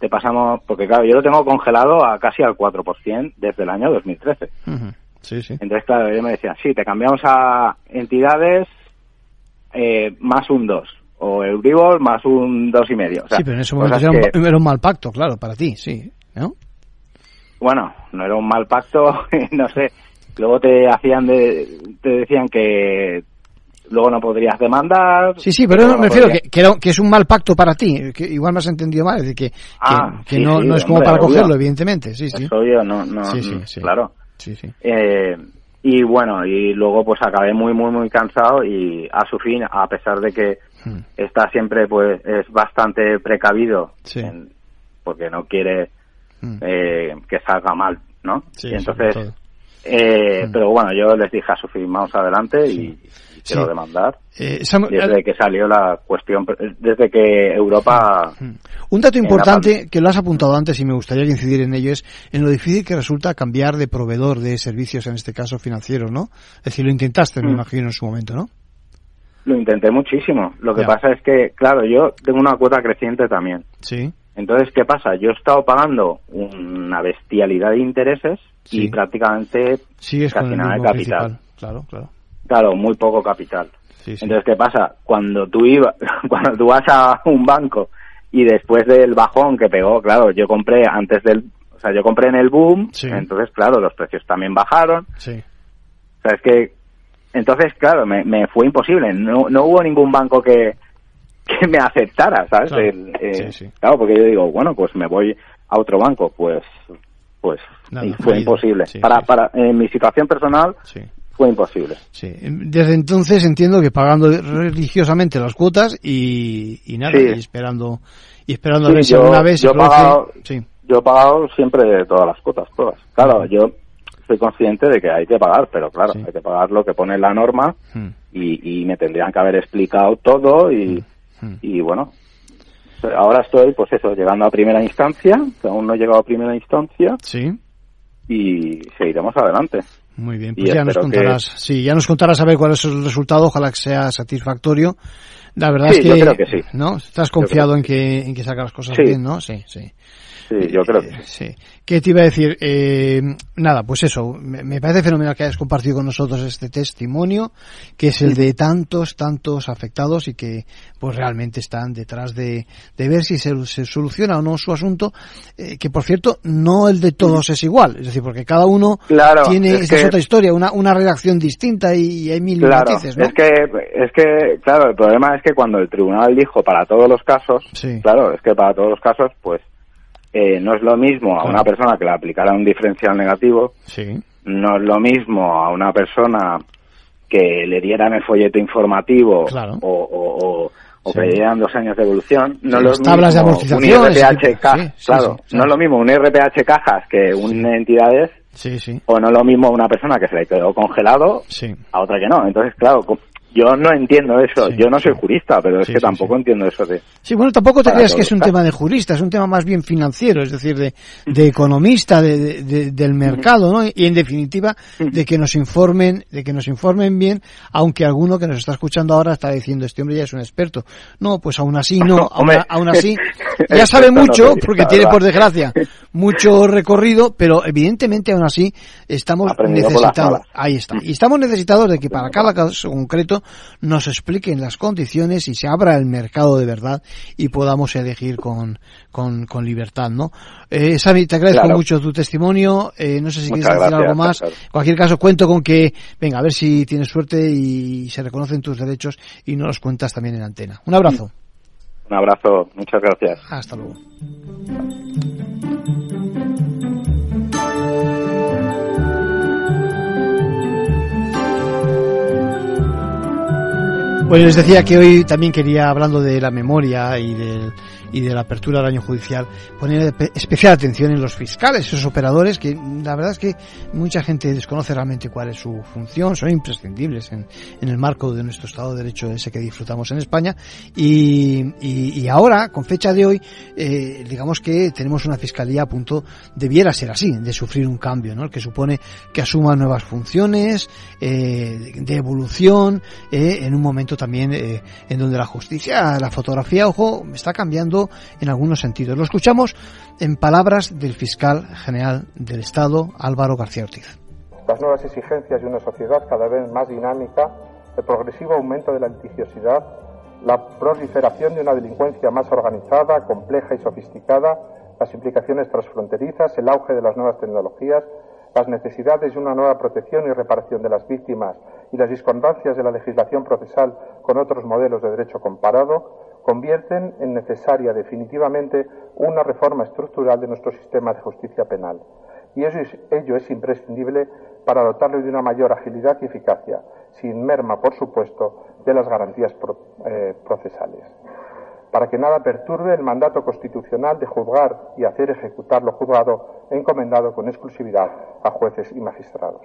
te pasamos, porque claro, yo lo tengo congelado a casi al 4% desde el año 2013. Ujú. Sí, sí. Entonces, claro, ellos me decían, sí, te cambiamos a entidades eh, más un 2, o Euribor más un dos y medio. O sea, sí, pero en ese momento era un, que- era un mal pacto, claro, para ti, sí. ¿no? Bueno, no era un mal pacto, no sé. Luego te hacían de, te decían que luego no podrías demandar. Sí, sí, pero no, me refiero que, que, era- que es un mal pacto para ti, que igual me has entendido mal, decir, que, Ah, que sí, no, sí, no es como hombre, para obvio. cogerlo, evidentemente, sí, sí. Es obvio, no, no, Sí, claro. Sí, sí. Eh, y bueno, y luego pues acabé muy, muy, muy cansado y a su fin, a pesar de que Hmm. está siempre pues es bastante precavido Sí. en- porque no quiere Mm. eh, que salga mal, ¿no? Sí, y entonces, eh, pero bueno, yo les dije a su fin, vamos adelante y, y quiero demandar. Eh, Desde que salió la cuestión, desde que Europa... Un dato importante que lo has apuntado antes y me gustaría incidir en ello es en lo difícil que resulta cambiar de proveedor de servicios, en este caso financieros, ¿no? Es decir, lo intentaste, me Mm. imagino, en su momento, ¿no? Lo intenté muchísimo. Lo que Ya. pasa es que, claro, yo tengo una cuota creciente también. Sí. Entonces, ¿qué pasa? Yo he estado pagando una bestialidad de intereses Sí. y prácticamente Sigues casi nada de capital. principal. Claro, claro. Claro, muy poco capital. Sí, sí. Entonces, ¿qué pasa? Cuando tú ibas, cuando tú vas a un banco y después del bajón que pegó, claro, yo compré antes del, o sea, yo compré en el boom, Sí. entonces, claro, los precios también bajaron. Sí. O sea, es que, entonces, claro, me, me fue imposible. No, no hubo ningún banco que, que me aceptara, ¿sabes? Claro. El, eh, Sí, sí. Claro, porque yo digo, bueno, pues me voy a otro banco, pues, pues, Nada, y fue imposible. Sí, para, para, en mi situación personal, Sí. fue imposible. Sí. Desde entonces entiendo que pagando religiosamente las cuotas y, y nada, Sí. y esperando, y esperando a Sí, ver si yo- alguna vez yo he pagado- Sí. Yo he pagado siempre todas las cuotas, todas. Claro, yo soy consciente de que hay que pagar, pero claro, hay que pagar lo que pone la norma Hmm. y, y me tendrían que haber explicado todo y, Hmm. Y bueno, ahora estoy pues eso, llegando a primera instancia, que aún no he llegado a primera instancia Sí. y seguiremos adelante. Muy bien, Y pues ya nos que- contarás, sí, ya nos contarás a ver cuál es el resultado, ojalá que sea satisfactorio. La verdad Sí, es que, yo creo que sí. ¿no? Estás confiado que en que, en que saca las cosas Sí. bien, ¿no? Sí, sí. Sí, yo creo que sí. Sí. ¿Qué te iba a decir? Eh, nada, pues eso, me, me parece fenomenal que hayas compartido con nosotros este testimonio, que es el de tantos, tantos afectados y que pues realmente están detrás de, de ver si se, se soluciona o no su asunto, eh, que por cierto, no el de todos es igual, es decir, porque cada uno Claro, tiene, es esa es que- otra historia, una, una redacción distinta y, hay mil Claro, matices, ¿no? es que, es que, claro, el problema es que cuando el tribunal dijo para todos los casos, Sí. claro, es que para todos los casos, pues, eh, no es lo mismo a Claro. una persona que le aplicara un diferencial negativo, Sí. no es lo mismo a una persona que le dieran el folleto informativo Claro. o, o, o, o Sí. que le dieran dos años de evolución, no Sí, lo tablas de mismo amortización, un IRPH sí, claro, no es lo mismo un IRPH cajas que un entidades Sí, sí. o no es lo mismo una persona que se le quedó congelado Sí. a otra que no. Entonces, claro, yo no entiendo eso. yo no soy jurista, pero es Sí, que tampoco entiendo eso de... Sí, bueno, tampoco te creas que es un tema de jurista, es un tema más bien financiero, es decir, de, de economista de, de- de- del mercado, ¿no? Y en definitiva, de que nos informen, de que nos informen bien, aunque alguno que nos está escuchando ahora está diciendo, este hombre ya es un experto. No, pues aún así no, aún, así, ya sabe mucho, porque tiene por desgracia mucho recorrido, pero evidentemente aún así estamos necesitados, ahí está, y estamos necesitados de que para cada caso concreto nos expliquen las condiciones y se abra el mercado de verdad y podamos elegir con, con, con libertad, ¿no? Eh, Sami, te agradezco Claro. mucho tu testimonio, eh, no sé si Muchas quieres decir algo más. En cualquier caso, cuento con que, venga, a ver si tienes suerte y se reconocen tus derechos y nos los cuentas también en antena. Un abrazo. Un abrazo, muchas gracias. Hasta luego. Bueno, les decía que hoy también quería, hablando de la memoria y del, y de la apertura del año judicial, poner especial atención en los fiscales, esos operadores que la verdad es que mucha gente desconoce realmente cuál es su función, son imprescindibles en, en el marco de nuestro Estado de Derecho ese que disfrutamos en España y, y, ahora, con fecha de hoy, eh, digamos que tenemos una fiscalía a punto, debiera ser así, de sufrir un cambio, ¿no? Que supone que asuma nuevas funciones, eh, de evolución, eh, en un momento también en donde la justicia, la fotografía, ojo, está cambiando en algunos sentidos. Lo escuchamos en palabras del fiscal general del Estado, Álvaro García Ortiz. Las nuevas exigencias de una sociedad cada vez más dinámica, el progresivo aumento de la litigiosidad, la proliferación de una delincuencia más organizada, compleja y sofisticada, las implicaciones transfronterizas, el auge de las nuevas tecnologías, las necesidades de una nueva protección y reparación de las víctimas y las discordancias de la legislación procesal con otros modelos de derecho comparado convierten en necesaria definitivamente una reforma estructural de nuestro sistema de justicia penal. Y eso es, ello es imprescindible para dotarlo de una mayor agilidad y eficacia, sin merma, por supuesto, de las garantías pro, eh, procesales. Para que nada perturbe el mandato constitucional de juzgar y hacer ejecutar lo juzgado encomendado con exclusividad a jueces y magistrados.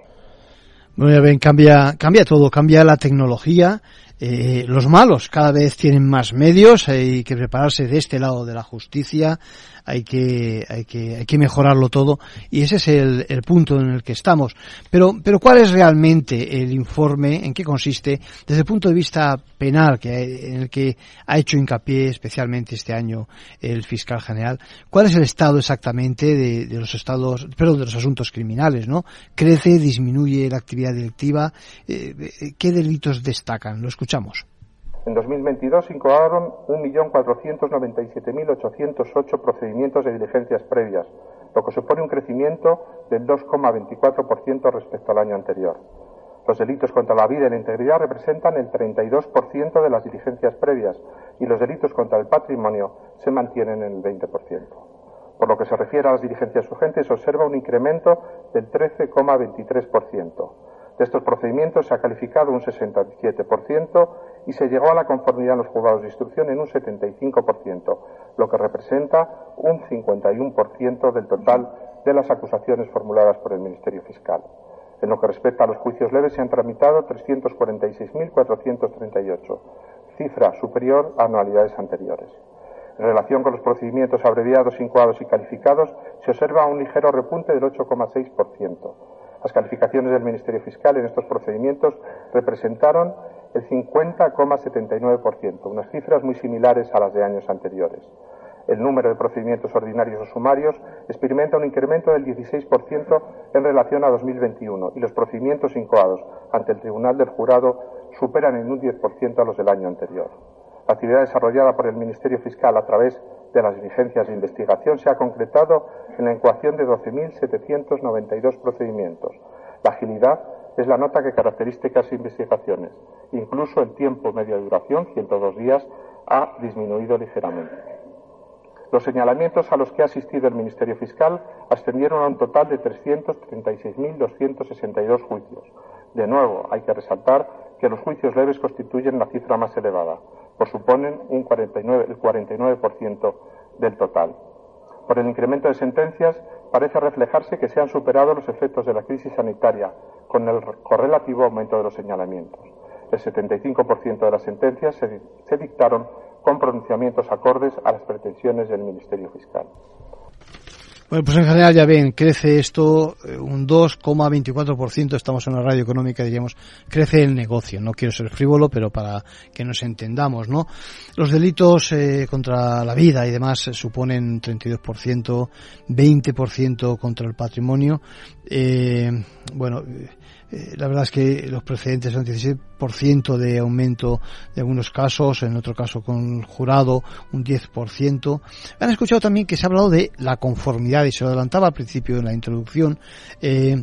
Ya ven, cambia, cambia todo, cambia la tecnología, eh, los malos cada vez tienen más medios, hay que prepararse de este lado de la justicia, hay que, hay que, hay que mejorarlo todo y ese es el, el punto en el que estamos. Pero, pero ¿cuál es realmente el informe? ¿En qué consiste? Desde el punto de vista penal, que, en el que ha hecho hincapié especialmente este año el fiscal general, ¿cuál es el estado exactamente de, de los estados, perdón, de los asuntos criminales, no? ¿Crece, disminuye la actividad delictiva? Eh, ¿Qué delitos destacan? Lo escuchamos. En 2022 se incoaron 1.497.808 procedimientos de diligencias previas, lo que supone un crecimiento del 2,24% respecto al año anterior. Los delitos contra la vida y la integridad representan el 32% de las diligencias previas y los delitos contra el patrimonio se mantienen en el 20%. Por lo que se refiere a las diligencias urgentes, se observa un incremento del 13,23%. De estos procedimientos se ha calificado un 67% y se llegó a la conformidad en los juzgados de instrucción en un 75%, lo que representa un 51% del total de las acusaciones formuladas por el Ministerio Fiscal. En lo que respecta a los juicios leves se han tramitado 346.438, cifra superior a anualidades anteriores. En relación con los procedimientos abreviados, incoados y calificados, se observa un ligero repunte del 8,6%. Las calificaciones del Ministerio Fiscal en estos procedimientos representaron el 50,79%, unas cifras muy similares a las de años anteriores. El número de procedimientos ordinarios o sumarios experimenta un incremento del 16% en relación a 2021 y los procedimientos incoados ante el Tribunal del Jurado superan en un 10% a los del año anterior. La actividad desarrollada por el Ministerio Fiscal a través de las diligencias de investigación se ha concretado en la ecuación de 12.792 procedimientos. La agilidad es la nota que caracteriza estas investigaciones. Incluso el tiempo medio de duración, 102 días, ha disminuido ligeramente. Los señalamientos a los que ha asistido el Ministerio Fiscal ascendieron a un total de 336.262 juicios. De nuevo, hay que resaltar que los juicios leves constituyen la cifra más elevada, suponen un 49, el 49% del total. Por el incremento de sentencias, parece reflejarse que se han superado los efectos de la crisis sanitaria, con el correlativo aumento de los señalamientos. El 75% de las sentencias se, se dictaron con pronunciamientos acordes a las pretensiones del Ministerio Fiscal. Bueno, pues en general ya ven, crece esto eh, un 2,24%, estamos en una radio económica, diríamos, crece el negocio. No quiero ser frívolo, pero para que nos entendamos, ¿no? Los delitos eh, contra la vida y demás suponen 32%, 20% contra el patrimonio. Eh, bueno, eh, la verdad es que los precedentes son 16% de aumento de algunos casos, en otro caso con el jurado un 10%. Han escuchado también que se ha hablado de la conformidad y se lo adelantaba al principio en la introducción. Eh,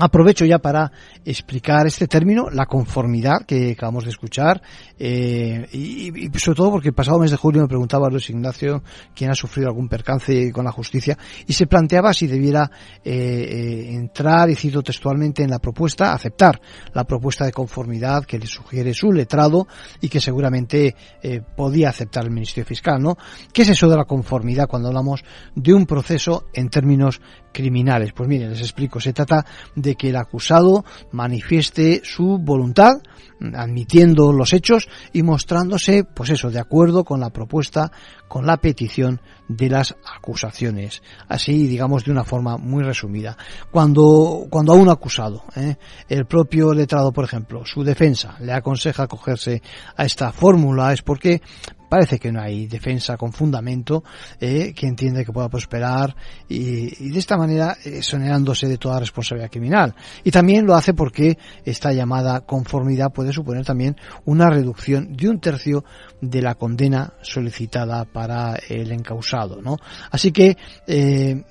Aprovecho ya para explicar este término, la conformidad que acabamos de escuchar, eh, y, sobre todo porque el pasado mes de julio me preguntaba Luis Ignacio quién ha sufrido algún percance con la justicia y se planteaba si debiera eh, eh, entrar, y cito textualmente, en la propuesta, aceptar la propuesta de conformidad que le sugiere su letrado y que seguramente podía aceptar el Ministerio Fiscal, ¿no? ¿Qué es eso de la conformidad cuando hablamos de un proceso en términos criminales? Pues miren, les explico, se trata de que el acusado manifieste su voluntad, admitiendo los hechos y mostrándose, pues eso, de acuerdo con la propuesta, con la petición de las acusaciones. Así, digamos, de una forma muy resumida. Cuando, cuando a un acusado, ¿eh? el propio letrado, por ejemplo, su defensa le aconseja acogerse a esta fórmula, es porque parece que no hay defensa con fundamento eh, que entiende que pueda prosperar y, de esta manera eh, exonerándose de toda responsabilidad criminal. Y también lo hace porque esta llamada conformidad puede suponer también una reducción de un tercio de la condena solicitada para el encausado. ¿no? Así que eh,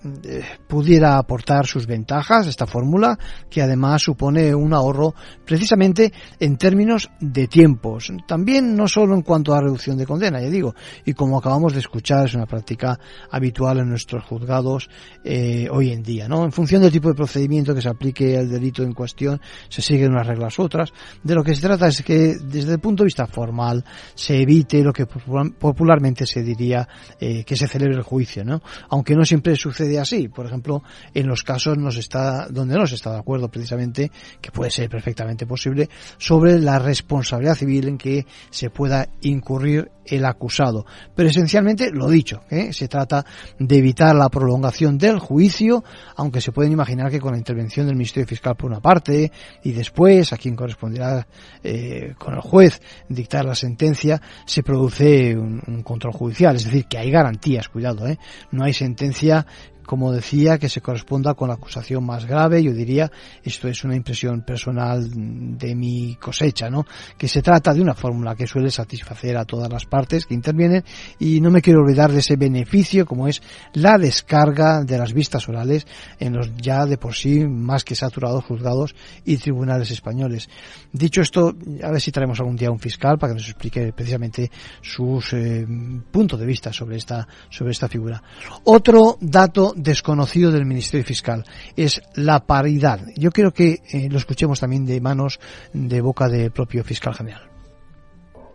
pudiera aportar sus ventajas esta fórmula, que además supone un ahorro precisamente en términos de tiempos. También no solo en cuanto a reducción de condena, ya digo, y como acabamos de escuchar, es una práctica habitual en nuestros juzgados eh, hoy en día. ¿no? En función del tipo de procedimiento que se aplique al delito en cuestión, se siguen unas reglas u otras. De lo que se trata es que desde el punto de vista formal se evite lo que popularmente se diría eh, que se celebre el juicio, ¿no? Aunque no siempre sucede así. Por ejemplo, en los casos nos está, donde no se está de acuerdo precisamente, que puede ser perfectamente posible, sobre la responsabilidad civil en que se pueda incurrir el acusado. Pero esencialmente, lo dicho, ¿eh? se trata de evitar la prolongación del juicio, aunque se pueden imaginar que con la intervención del Ministerio Fiscal por una parte y después, a quien corresponderá eh, con el juez dictar la sentencia, se produce un, control judicial. Es decir, que hay garantías, cuidado, ¿eh? no hay sentencia como decía, que se corresponda con la acusación más grave. Yo diría, esto es una impresión personal de mi cosecha, ¿no? Que se trata de una fórmula que suele satisfacer a todas las partes que intervienen y no me quiero olvidar de ese beneficio como es la descarga de las vistas orales en los ya de por sí más que saturados juzgados y tribunales españoles. Dicho esto, a ver si traemos algún día un fiscal para que nos explique precisamente sus eh, puntos de vista sobre esta, sobre esta figura. Otro dato desconocido del Ministerio Fiscal es la paridad. Yo quiero que eh, lo escuchemos también de manos de boca del propio fiscal general.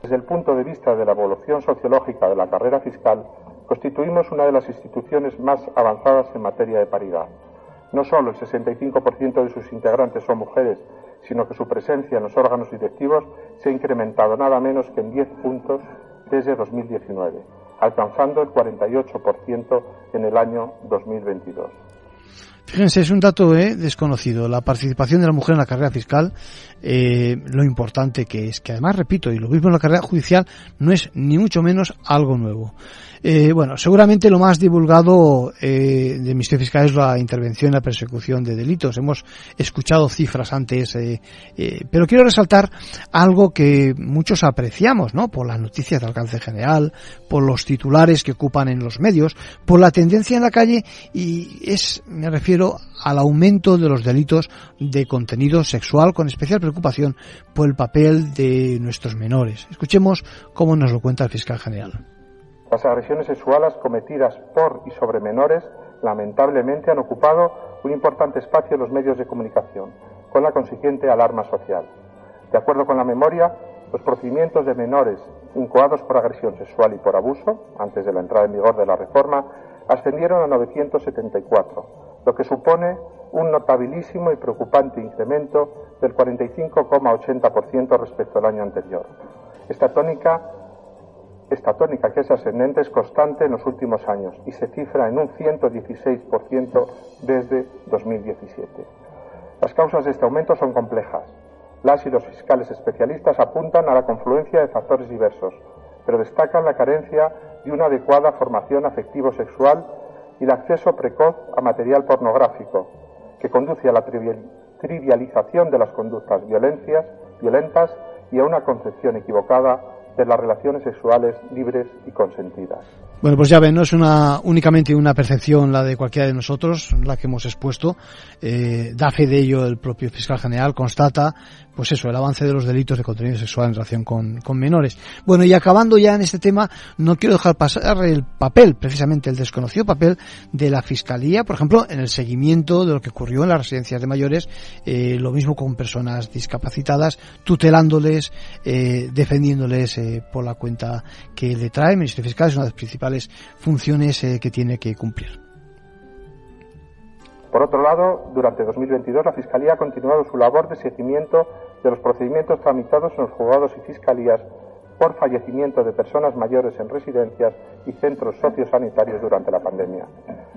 Desde el punto de vista de la evolución sociológica de la carrera fiscal, constituimos una de las instituciones más avanzadas en materia de paridad. No solo el 65% de sus integrantes son mujeres, sino que su presencia en los órganos directivos se ha incrementado nada menos que en 10 puntos desde 2019 alcanzando el 48% en el año 2022. Fíjense, es un dato eh, desconocido. La participación de la mujer en la carrera fiscal, eh, lo importante que es, que además, repito, y lo mismo en la carrera judicial, no es ni mucho menos algo nuevo. Eh, bueno, seguramente lo más divulgado eh, del Ministerio Fiscal es la intervención en la persecución de delitos. Hemos escuchado cifras antes, eh, eh, pero quiero resaltar algo que muchos apreciamos, ¿no? Por las noticias de alcance general, por los titulares que ocupan en los medios, por la tendencia en la calle y es, me refiero al aumento de los delitos de contenido sexual con especial preocupación por el papel de nuestros menores. Escuchemos cómo nos lo cuenta el fiscal general. Las agresiones sexuales cometidas por y sobre menores lamentablemente han ocupado un importante espacio en los medios de comunicación, con la consiguiente alarma social. De acuerdo con la memoria, los procedimientos de menores incoados por agresión sexual y por abuso, antes de la entrada en vigor de la reforma, ascendieron a 974, lo que supone un notabilísimo y preocupante incremento del 45,80% respecto al año anterior. Esta tónica esta tónica, que es ascendente, es constante en los últimos años y se cifra en un 116% desde 2017. Las causas de este aumento son complejas. Las y los fiscales especialistas apuntan a la confluencia de factores diversos, pero destacan la carencia de una adecuada formación afectivo-sexual y el acceso precoz a material pornográfico, que conduce a la trivialización de las conductas violentas y a una concepción equivocada de las relaciones sexuales libres y consentidas. Bueno, pues ya ven, no es una, únicamente una percepción la de cualquiera de nosotros, la que hemos expuesto. Eh, da fe de ello el propio fiscal general, constata, pues eso, el avance de los delitos de contenido sexual en relación con, con menores. Bueno, y acabando ya en este tema, no quiero dejar pasar el papel, precisamente el desconocido papel de la Fiscalía, por ejemplo, en el seguimiento de lo que ocurrió en las residencias de mayores, eh, lo mismo con personas discapacitadas, tutelándoles, eh, defendiéndoles eh, por la cuenta que le trae el Ministerio Fiscal, es una de las principales funciones eh, que tiene que cumplir. Por otro lado, durante 2022 la Fiscalía ha continuado su labor de seguimiento de los procedimientos tramitados en los juzgados y fiscalías por fallecimiento de personas mayores en residencias y centros sociosanitarios durante la pandemia.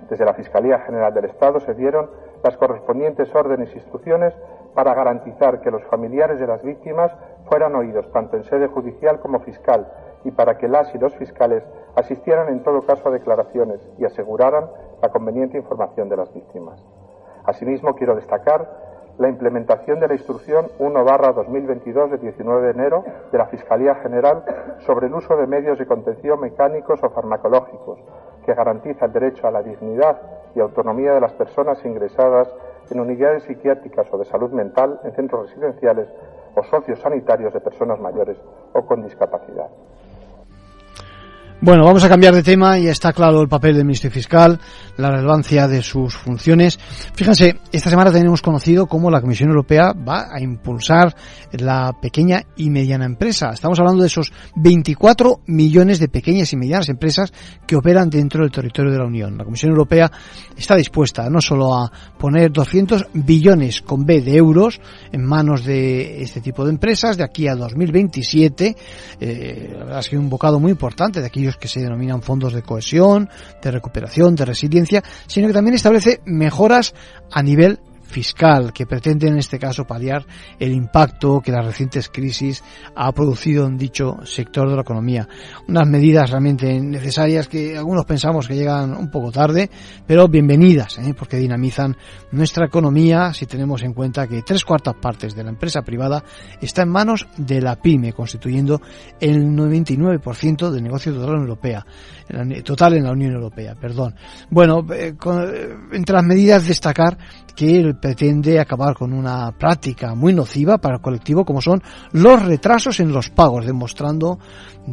Desde la Fiscalía General del Estado se dieron las correspondientes órdenes e instrucciones para garantizar que los familiares de las víctimas fueran oídos tanto en sede judicial como fiscal y para que las y los fiscales asistieran en todo caso a declaraciones y aseguraran la conveniente información de las víctimas. Asimismo, quiero destacar la implementación de la Instrucción 1-2022 de 19 de enero de la Fiscalía General sobre el uso de medios de contención mecánicos o farmacológicos, que garantiza el derecho a la dignidad y autonomía de las personas ingresadas en unidades psiquiátricas o de salud mental en centros residenciales o socios sanitarios de personas mayores o con discapacidad. Bueno, vamos a cambiar de tema y está claro el papel del Ministerio Fiscal, la relevancia de sus funciones. Fíjense, esta semana tenemos conocido cómo la Comisión Europea va a impulsar la pequeña y mediana empresa. Estamos hablando de esos 24 millones de pequeñas y medianas empresas que operan dentro del territorio de la Unión. La Comisión Europea está dispuesta no solo a poner 200 billones con B de euros en manos de este tipo de empresas de aquí a 2027, eh, ha sido un bocado muy importante de aquí que se denominan fondos de cohesión, de recuperación, de resiliencia, sino que también establece mejoras a nivel fiscal que pretende en este caso paliar el impacto que las recientes crisis ha producido en dicho sector de la economía. Unas medidas realmente necesarias que algunos pensamos que llegan un poco tarde, pero bienvenidas, ¿eh? porque dinamizan nuestra economía si tenemos en cuenta que tres cuartas partes de la empresa privada está en manos de la pyme, constituyendo el 99% del negocio total Europea, total en la Unión Europea, perdón. Bueno, eh, entre las medidas destacar que pretende acabar con una práctica muy nociva para el colectivo como son los retrasos en los pagos, demostrando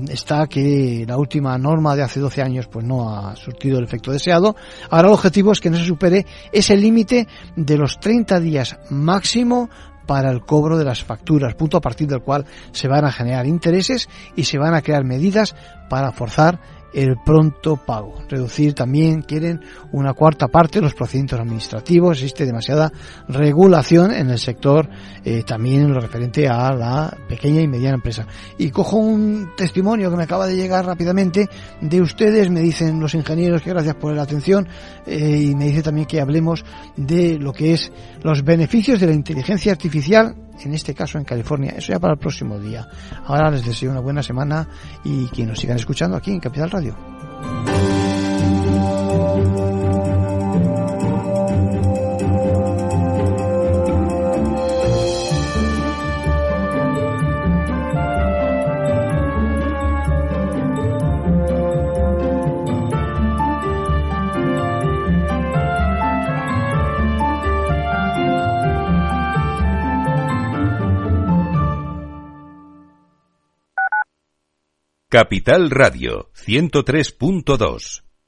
está que la última norma de hace 12 años pues no ha surtido el efecto deseado. Ahora el objetivo es que no se supere ese límite de los 30 días máximo para el cobro de las facturas, punto a partir del cual se van a generar intereses y se van a crear medidas para forzar el pronto pago. Reducir también quieren una cuarta parte los procedimientos administrativos. Existe demasiada regulación en el sector, eh, también en lo referente a la pequeña y mediana empresa. Y cojo un testimonio que me acaba de llegar rápidamente de ustedes. Me dicen los ingenieros que gracias por la atención eh, y me dice también que hablemos de lo que es los beneficios de la inteligencia artificial en este caso en California. Eso ya para el próximo día. Ahora les deseo una buena semana y que nos sigan escuchando aquí en Capital Radio. Capital Radio 103.2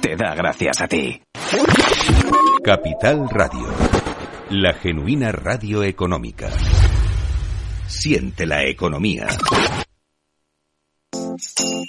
te da gracias a ti. Capital Radio, la genuina radio económica. Siente la economía.